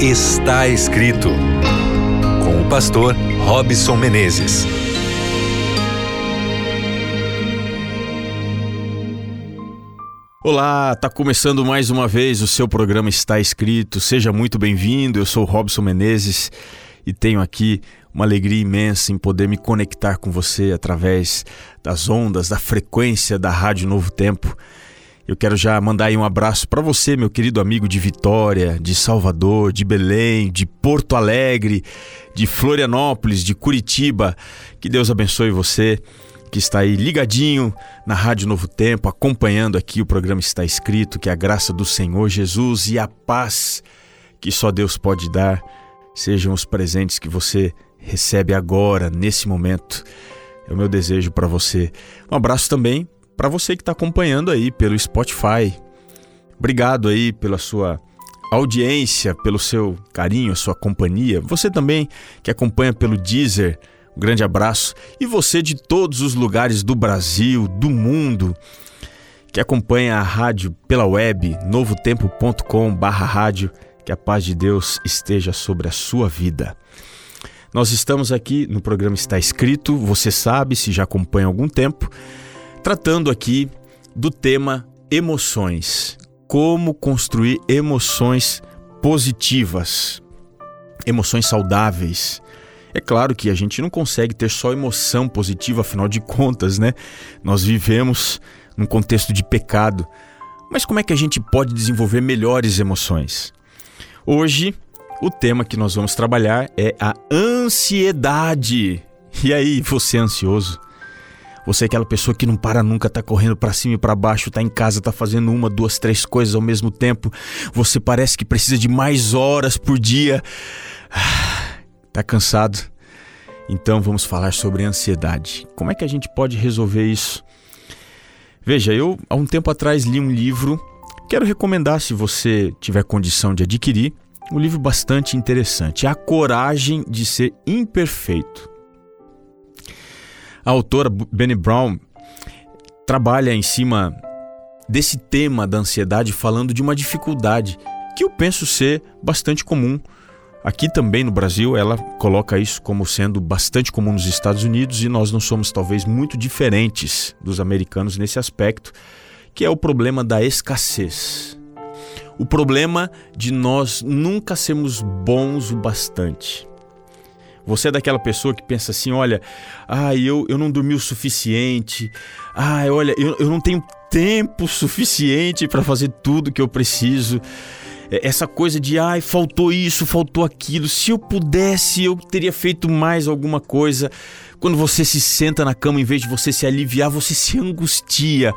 Está escrito com o pastor Robson Menezes. Olá, tá começando mais uma vez o seu programa Está Escrito. Seja muito bem-vindo. Eu sou Robson Menezes e tenho aqui uma alegria imensa em poder me conectar com você através das ondas, da frequência da Rádio Novo Tempo. Eu quero já mandar aí um abraço para você, meu querido amigo de Vitória, de Salvador, de Belém, de Porto Alegre, de Florianópolis, de Curitiba. Que Deus abençoe você que está aí ligadinho na Rádio Novo Tempo, acompanhando aqui o programa Está Escrito, que a graça do Senhor Jesus e a paz que só Deus pode dar sejam os presentes que você recebe agora, nesse momento. É o meu desejo para você. Um abraço também para você que está acompanhando aí pelo Spotify. Obrigado aí pela sua audiência, pelo seu carinho, a sua companhia. Você também que acompanha pelo Deezer, um grande abraço. E você de todos os lugares do Brasil, do mundo, que acompanha a rádio pela web, novotempo.com/rádio. Que a paz de Deus esteja sobre a sua vida. Nós estamos aqui no programa Está Escrito, você sabe se já acompanha há algum tempo tratando aqui do tema emoções. Como construir emoções positivas, emoções saudáveis. É claro que a gente não consegue ter só emoção positiva, afinal de contas, né? Nós vivemos num contexto de pecado. Mas como é que a gente pode desenvolver melhores emoções? Hoje, o tema que nós vamos trabalhar é a ansiedade. E aí, você é ansioso? Você é aquela pessoa que não para nunca, tá correndo para cima e para baixo, tá em casa, tá fazendo uma, duas, três coisas ao mesmo tempo. Você parece que precisa de mais horas por dia. Tá cansado? Então vamos falar sobre ansiedade. Como é que a gente pode resolver isso? Veja, eu há um tempo atrás li um livro, quero recomendar se você tiver condição de adquirir, um livro bastante interessante, A Coragem de Ser Imperfeito. A autora Benny Brown trabalha em cima desse tema da ansiedade, falando de uma dificuldade que eu penso ser bastante comum. Aqui também no Brasil, ela coloca isso como sendo bastante comum nos Estados Unidos e nós não somos talvez muito diferentes dos americanos nesse aspecto, que é o problema da escassez. O problema de nós nunca sermos bons o bastante. Você é daquela pessoa que pensa assim: olha, ah, eu, eu não dormi o suficiente, ah, olha, eu, eu não tenho tempo suficiente para fazer tudo que eu preciso. É, essa coisa de, ai, faltou isso, faltou aquilo. Se eu pudesse, eu teria feito mais alguma coisa. Quando você se senta na cama, em vez de você se aliviar, você se angustia.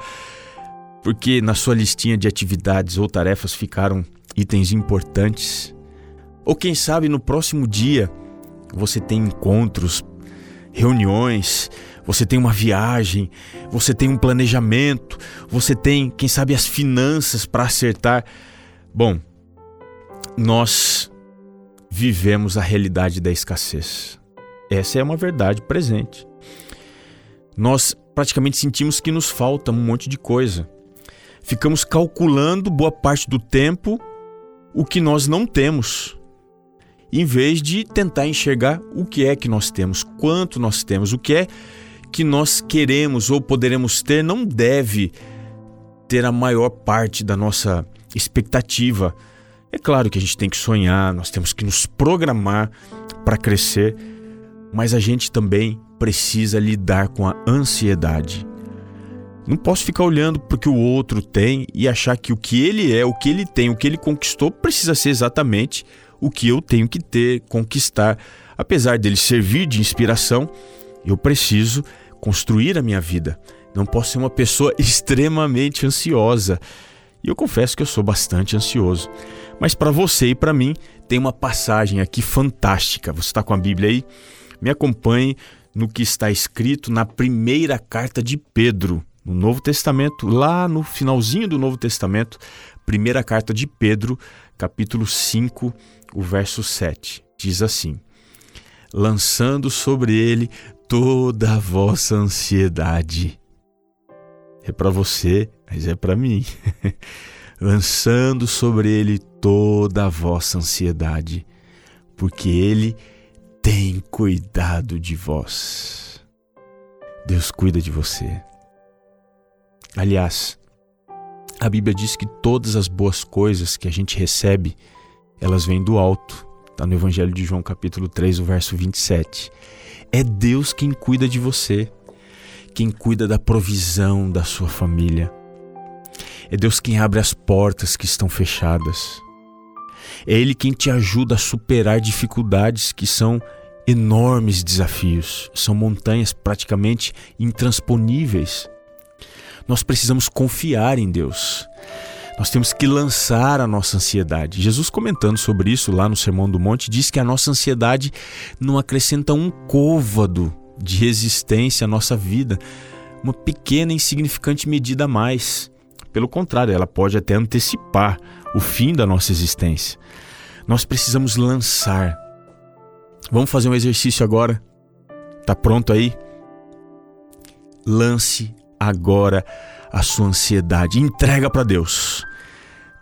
Porque na sua listinha de atividades ou tarefas ficaram itens importantes. Ou quem sabe no próximo dia você tem encontros, reuniões, você tem uma viagem, você tem um planejamento, você tem, quem sabe, as finanças para acertar. Bom, nós vivemos a realidade da escassez. Essa é uma verdade presente. Nós praticamente sentimos que nos falta um monte de coisa. Ficamos calculando boa parte do tempo o que nós não temos em vez de tentar enxergar o que é que nós temos, quanto nós temos, o que é que nós queremos ou poderemos ter, não deve ter a maior parte da nossa expectativa. É claro que a gente tem que sonhar, nós temos que nos programar para crescer, mas a gente também precisa lidar com a ansiedade. Não posso ficar olhando para o que o outro tem e achar que o que ele é, o que ele tem, o que ele conquistou precisa ser exatamente o que eu tenho que ter, conquistar. Apesar dele servir de inspiração, eu preciso construir a minha vida. Não posso ser uma pessoa extremamente ansiosa. E eu confesso que eu sou bastante ansioso. Mas para você e para mim, tem uma passagem aqui fantástica. Você está com a Bíblia aí? Me acompanhe no que está escrito na primeira carta de Pedro, no Novo Testamento, lá no finalzinho do Novo Testamento, primeira carta de Pedro, capítulo 5, o verso 7. Diz assim: Lançando sobre ele toda a vossa ansiedade. É para você, mas é para mim. lançando sobre ele toda a vossa ansiedade, porque ele tem cuidado de vós. Deus cuida de você. Aliás, a Bíblia diz que todas as boas coisas que a gente recebe, elas vêm do alto. Está no Evangelho de João, capítulo 3, o verso 27. É Deus quem cuida de você, quem cuida da provisão da sua família. É Deus quem abre as portas que estão fechadas. É Ele quem te ajuda a superar dificuldades que são enormes desafios, são montanhas praticamente intransponíveis. Nós precisamos confiar em Deus. Nós temos que lançar a nossa ansiedade. Jesus, comentando sobre isso lá no Sermão do Monte, diz que a nossa ansiedade não acrescenta um côvado de resistência à nossa vida, uma pequena e insignificante medida a mais. Pelo contrário, ela pode até antecipar o fim da nossa existência. Nós precisamos lançar. Vamos fazer um exercício agora? Tá pronto aí? Lance agora a sua ansiedade, entrega para Deus.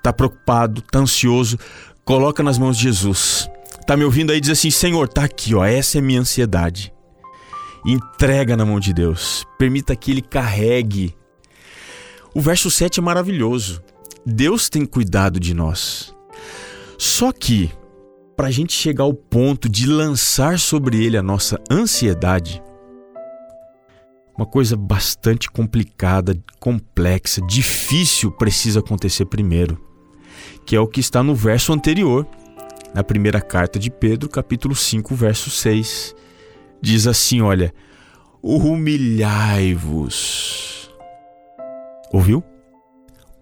Tá preocupado, tá ansioso, coloca nas mãos de Jesus. Tá me ouvindo aí diz assim: "Senhor, tá aqui, ó, essa é minha ansiedade". Entrega na mão de Deus. Permita que ele carregue. O verso 7 é maravilhoso. Deus tem cuidado de nós. Só que para a gente chegar ao ponto de lançar sobre ele a nossa ansiedade, uma coisa bastante complicada, complexa, difícil precisa acontecer primeiro, que é o que está no verso anterior, na primeira carta de Pedro, capítulo 5, verso 6. Diz assim: Olha, humilhai-vos. Ouviu?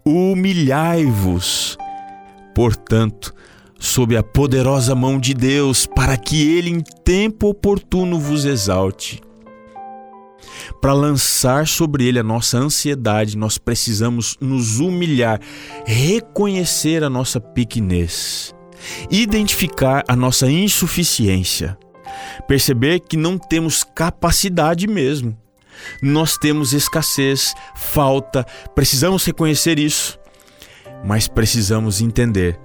Humilhai-vos, portanto, sob a poderosa mão de Deus, para que Ele em tempo oportuno vos exalte. Para lançar sobre Ele a nossa ansiedade, nós precisamos nos humilhar, reconhecer a nossa pequenez, identificar a nossa insuficiência, perceber que não temos capacidade mesmo. Nós temos escassez, falta, precisamos reconhecer isso, mas precisamos entender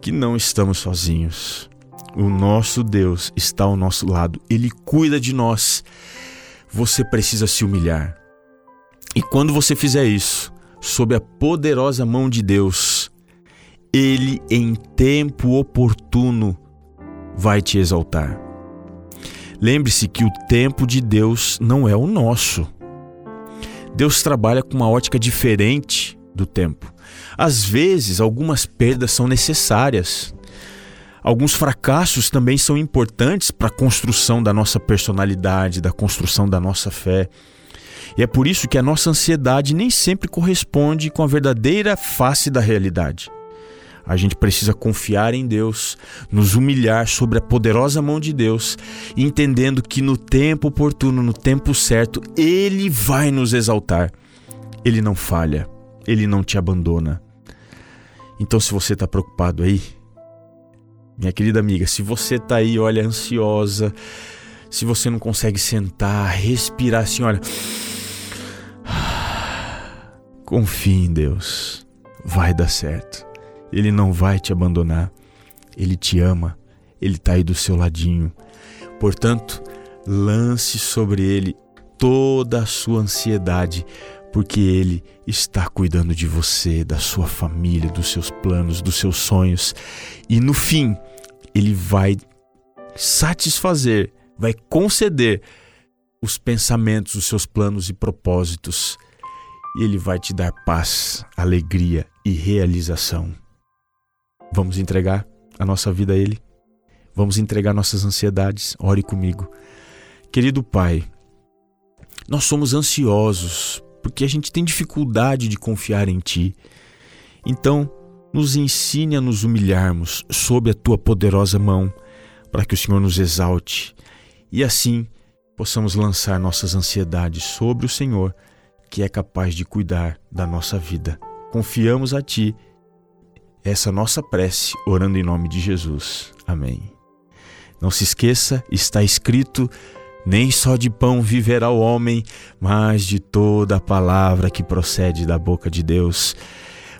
que não estamos sozinhos. O nosso Deus está ao nosso lado, Ele cuida de nós. Você precisa se humilhar. E quando você fizer isso, sob a poderosa mão de Deus, Ele, em tempo oportuno, vai te exaltar. Lembre-se que o tempo de Deus não é o nosso. Deus trabalha com uma ótica diferente do tempo. Às vezes, algumas perdas são necessárias. Alguns fracassos também são importantes para a construção da nossa personalidade, da construção da nossa fé. E é por isso que a nossa ansiedade nem sempre corresponde com a verdadeira face da realidade. A gente precisa confiar em Deus, nos humilhar sobre a poderosa mão de Deus, entendendo que no tempo oportuno, no tempo certo, Ele vai nos exaltar. Ele não falha, Ele não te abandona. Então, se você está preocupado aí, minha querida amiga, se você está aí, olha, ansiosa, se você não consegue sentar, respirar assim, olha. Confie em Deus, vai dar certo. Ele não vai te abandonar. Ele te ama. Ele está aí do seu ladinho. Portanto, lance sobre ele toda a sua ansiedade, porque ele está cuidando de você, da sua família, dos seus planos, dos seus sonhos. E no fim, ele vai satisfazer, vai conceder os pensamentos, os seus planos e propósitos. E ele vai te dar paz, alegria e realização. Vamos entregar a nossa vida a Ele. Vamos entregar nossas ansiedades. Ore comigo. Querido Pai, nós somos ansiosos porque a gente tem dificuldade de confiar em Ti. Então, nos ensine a nos humilharmos sob a Tua poderosa mão, para que o Senhor nos exalte e assim possamos lançar nossas ansiedades sobre o Senhor, que é capaz de cuidar da nossa vida. Confiamos a Ti essa nossa prece, orando em nome de Jesus. Amém. Não se esqueça, está escrito: nem só de pão viverá o homem, mas de toda a palavra que procede da boca de Deus.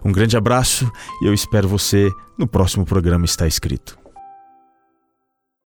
Um grande abraço e eu espero você no próximo programa Está Escrito.